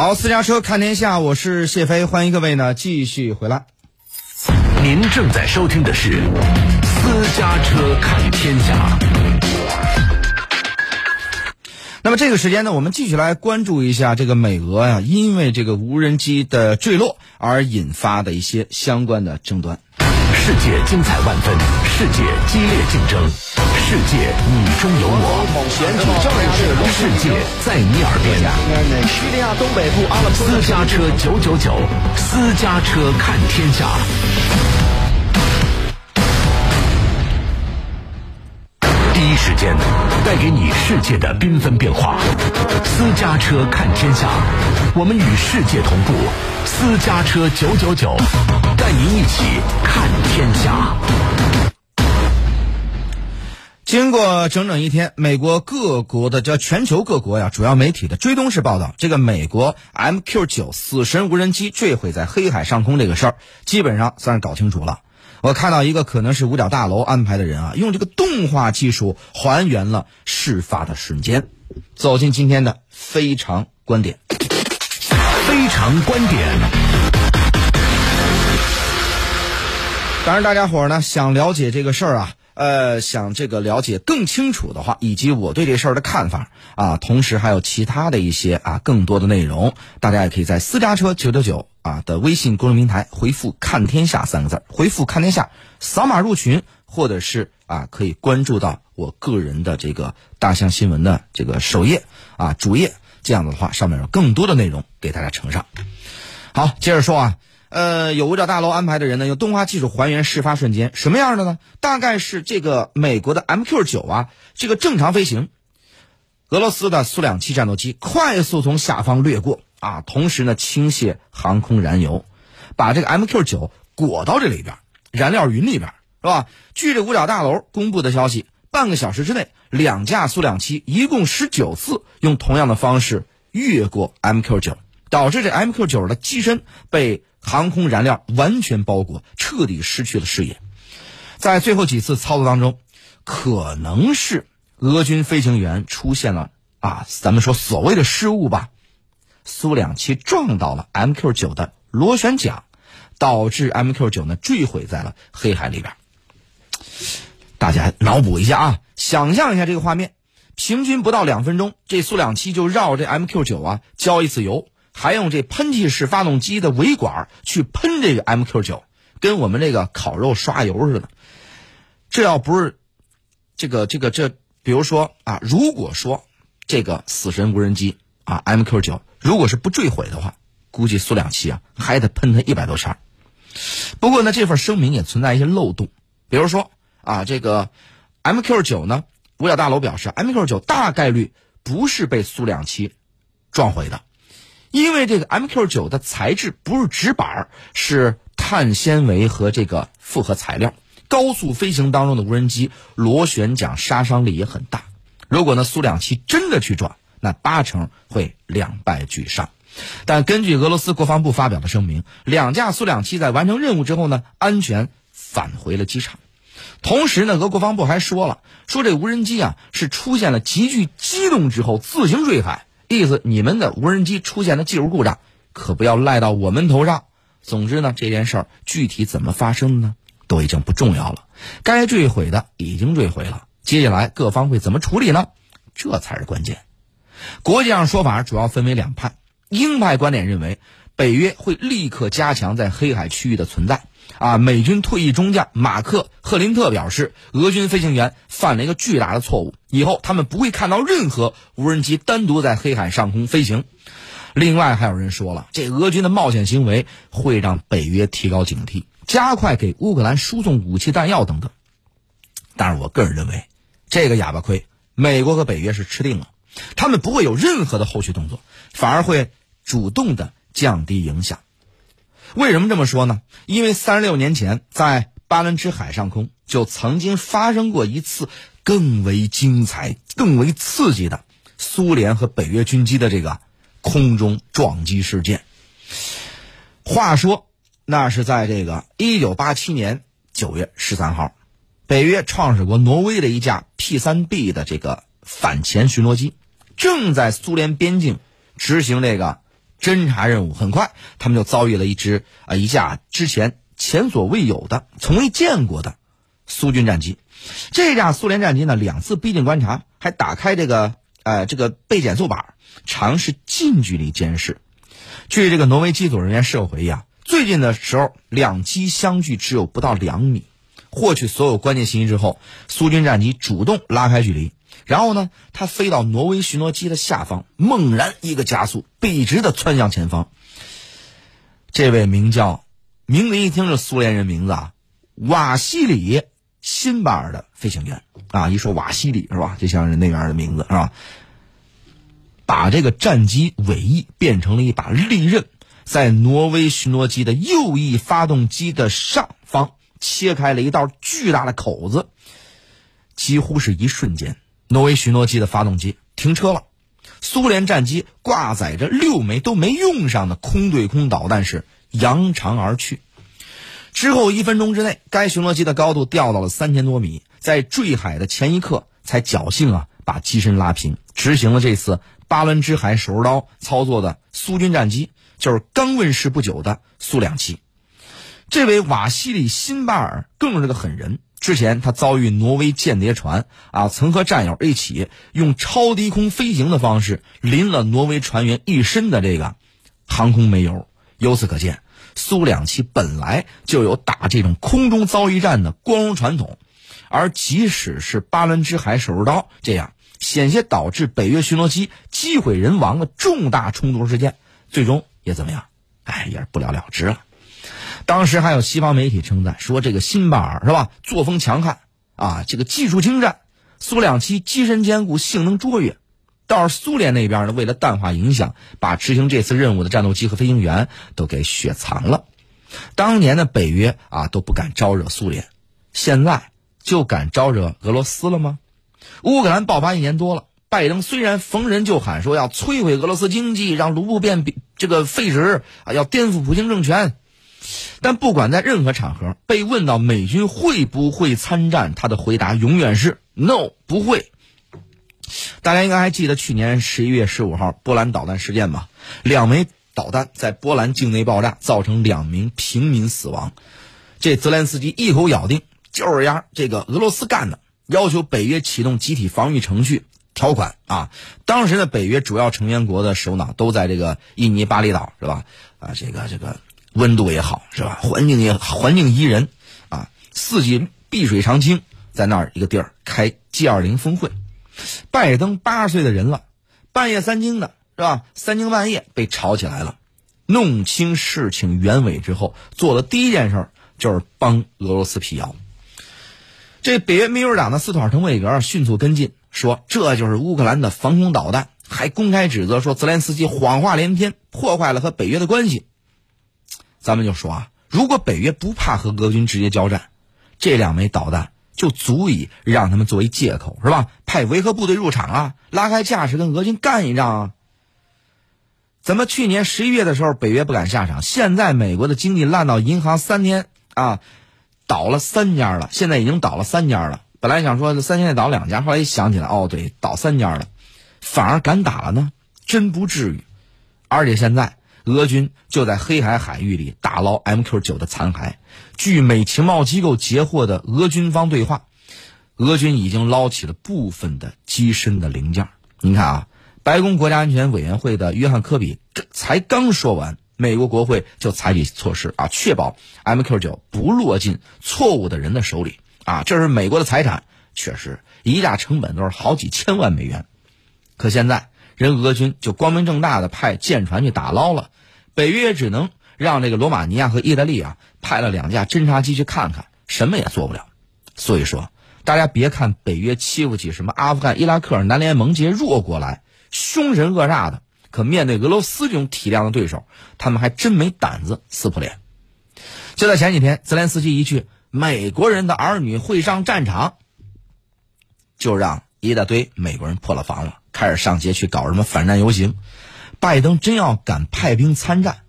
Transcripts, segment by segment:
好，私家车看天下，我是谢飞，欢迎各位呢继续回来。您正在收听的是《私家车看天下》。那么这个时间呢，我们继续来关注一下这个美俄呀，因为这个无人机的坠落而引发的一些相关的争端。世界精彩万分，世界激烈竞争，世界你中有我，世界在你耳边。叙利亚东北部阿勒颇私家车九九九，私家车看天下。第一时间带给你世界的缤纷变化。私家车看天下，我们与世界同步。私家车九九九，带您一起看天下。经过整整一天，美国各国的叫全球各国呀，主要媒体的追踪式报道，这个美国 MQ 九死神无人机坠毁在黑海上空这个事儿，基本上算是搞清楚了。我看到一个可能是五角大楼安排的人啊，用这个动画技术还原了事发的瞬间。走进今天的非常观点，非常观点。当然，大家伙儿呢想了解这个事儿啊，呃，想这个了解更清楚的话，以及我对这事儿的看法啊，同时还有其他的一些啊更多的内容，大家也可以在私家车九九九啊的微信公众平台回复“看天下”三个字，回复“看天下”，扫码入群，或者是啊可以关注到我个人的这个大象新闻的这个首页啊主页，这样子的话上面有更多的内容给大家呈上。好，接着说啊。呃，有五角大楼安排的人呢，用动画技术还原事发瞬间，什么样的呢？大概是这个美国的 MQ 九啊，这个正常飞行，俄罗斯的苏两七战斗机快速从下方掠过啊，同时呢倾泻航空燃油，把这个 MQ 九裹到这里边燃料云里边，是吧？据这五角大楼公布的消息，半个小时之内，两架苏两七一共十九次用同样的方式越过 MQ 九，导致这 MQ 九的机身被。航空燃料完全包裹，彻底失去了视野。在最后几次操作当中，可能是俄军飞行员出现了啊，咱们说所谓的失误吧。苏两七撞到了 MQ 九的螺旋桨，导致 MQ 九呢坠毁在了黑海里边。大家脑补一下啊，想象一下这个画面，平均不到两分钟，这苏两七就绕这 MQ 九啊浇一次油。还用这喷气式发动机的尾管去喷这个 MQ 九，跟我们这个烤肉刷油似的。这要不是这个这个这，比如说啊，如果说这个死神无人机啊 MQ 九如果是不坠毁的话，估计苏两七啊还得喷它一百多圈。不过呢，这份声明也存在一些漏洞，比如说啊，这个 MQ 九呢，五角大楼表示 MQ 九大概率不是被苏两七撞毁的。因为这个 MQ 九的材质不是纸板，是碳纤维和这个复合材料。高速飞行当中的无人机螺旋桨杀伤力也很大。如果呢苏两七真的去撞，那八成会两败俱伤。但根据俄罗斯国防部发表的声明，两架苏两七在完成任务之后呢，安全返回了机场。同时呢，俄国防部还说了，说这无人机啊是出现了急剧机动之后自行坠海。意思，你们的无人机出现的技术故障，可不要赖到我们头上。总之呢，这件事儿具体怎么发生的呢，都已经不重要了。该坠毁的已经坠毁了，接下来各方会怎么处理呢？这才是关键。国际上说法主要分为两派，鹰派观点认为，北约会立刻加强在黑海区域的存在。啊，美军退役中将马克·赫林特表示，俄军飞行员犯了一个巨大的错误，以后他们不会看到任何无人机单独在黑海上空飞行。另外，还有人说了，这俄军的冒险行为会让北约提高警惕，加快给乌克兰输送武器弹药等等。但是我个人认为，这个哑巴亏，美国和北约是吃定了，他们不会有任何的后续动作，反而会主动的降低影响。为什么这么说呢？因为三十六年前，在巴伦支海上空就曾经发生过一次更为精彩、更为刺激的苏联和北约军机的这个空中撞击事件。话说，那是在这个一九八七年九月十三号，北约创始国挪威的一架 P 三 B 的这个反潜巡逻机，正在苏联边境执行这个侦察任务很快，他们就遭遇了一支啊一架之前前所未有的、从未见过的苏军战机。这架苏联战机呢，两次逼近观察，还打开这个呃这个被减速板，尝试近距离监视。据这个挪威机组人员事后回忆啊，最近的时候两机相距只有不到两米。获取所有关键信息之后，苏军战机主动拉开距离，然后呢，它飞到挪威巡逻机的下方，猛然一个加速，笔直的窜向前方。这位名叫，名字一听是苏联人名字啊，瓦西里辛巴尔的飞行员啊，一说瓦西里是吧，就像是那边的名字是吧？把这个战机尾翼变成了一把利刃，在挪威巡逻机的右翼发动机的上方。切开了一道巨大的口子，几乎是一瞬间，挪威巡逻机的发动机停车了。苏联战机挂载着六枚都没用上的空对空导弹是扬长而去。之后一分钟之内，该巡逻机的高度掉到了三千多米，在坠海的前一刻才侥幸啊把机身拉平，执行了这次巴伦支海手术刀操作的苏军战机就是刚问世不久的苏两七。这位瓦西里辛巴尔更是个狠人。之前他遭遇挪威间谍船啊，曾和战友一起用超低空飞行的方式淋了挪威船员一身的这个航空煤油。由此可见，苏两栖本来就有打这种空中遭遇战的光荣传统。而即使是巴伦支海手术刀这样险些导致北约巡逻机机毁人亡的重大冲突事件，最终也怎么样？哎，也是不了了之了。当时还有西方媒体称赞说，这个辛巴尔是吧，作风强悍啊，这个技术精湛，苏两栖机身坚固，性能卓越。倒是苏联那边呢，为了淡化影响，把执行这次任务的战斗机和飞行员都给雪藏了。当年的北约啊都不敢招惹苏联，现在就敢招惹俄罗斯了吗？乌克兰爆发一年多了，拜登虽然逢人就喊说要摧毁俄罗斯经济，让卢布变这个废纸啊，要颠覆普京政权。但不管在任何场合被问到美军会不会参战，他的回答永远是 “no，不会”。大家应该还记得去年十一月十五号波兰导弹事件吧？两枚导弹在波兰境内爆炸，造成两名平民死亡。这泽连斯基一口咬定就是呀，这个俄罗斯干的，要求北约启动集体防御程序条款啊。当时的北约主要成员国的首脑都在这个印尼巴厘岛，是吧？啊，这个这个。温度也好，是吧？环境也环境宜人，啊，四季碧水长青，在那儿一个地儿开 G 二零峰会。拜登八十岁的人了，半夜三更的，是吧？三更半夜被吵起来了。弄清事情原委之后，做的第一件事就是帮俄罗斯辟谣。这北约秘书长的斯图尔滕韦格迅速跟进，说这就是乌克兰的防空导弹，还公开指责说泽连斯基谎话连篇，破坏了和北约的关系。咱们就说啊，如果北约不怕和俄军直接交战，这两枚导弹就足以让他们作为借口，是吧？派维和部队入场啊，拉开架势跟俄军干一仗啊。怎么去年十一月的时候北约不敢下场，现在美国的经济烂到银行三天啊，倒了三家了，现在已经倒了三家了。本来想说三天内倒两家，后来一想起来，哦对，倒三家了，反而敢打了呢？真不至于。而且现在。俄军就在黑海海域里打捞 MQ9 的残骸。据美情报机构截获的俄军方对话，俄军已经捞起了部分的机身的零件。您看啊，白宫国家安全委员会的约翰科比才刚说完，美国国会就采取措施啊，确保 MQ9 不落进错误的人的手里啊。这是美国的财产，确实一架成本都是好几千万美元。可现在。人俄军就光明正大的派舰船去打捞了，北约也只能让这个罗马尼亚和意大利啊派了两架侦察机去看看，什么也做不了。所以说，大家别看北约欺负起什么阿富汗、伊拉克、南联盟这些弱国来，凶神恶煞的，可面对俄罗斯这种体量的对手，他们还真没胆子撕破脸。就在前几天，泽连斯基一句“美国人的儿女会上战场”，就让一大堆美国人破了防了。开始上街去搞什么反战游行，拜登真要敢派兵参战，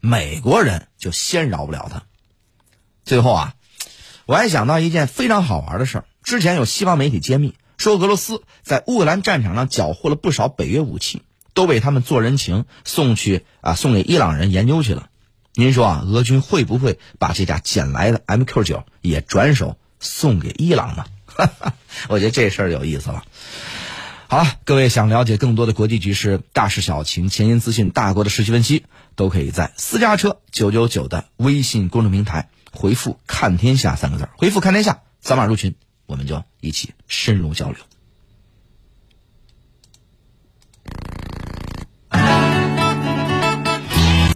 美国人就先饶不了他。最后啊，我还想到一件非常好玩的事儿。之前有西方媒体揭秘说，俄罗斯在乌克兰战场上缴获了不少北约武器，都被他们做人情送去啊，送给伊朗人研究去了。您说啊，俄军会不会把这架捡来的 MQ 九也转手送给伊朗呢？哈 哈我觉得这事儿有意思了。好了，各位想了解更多的国际局势、大事小情、前沿资讯、大国的实际分析，都可以在私家车九九九的微信公众平台回复“看天下”三个字，回复“看天下”，扫码入群，我们就一起深入交流。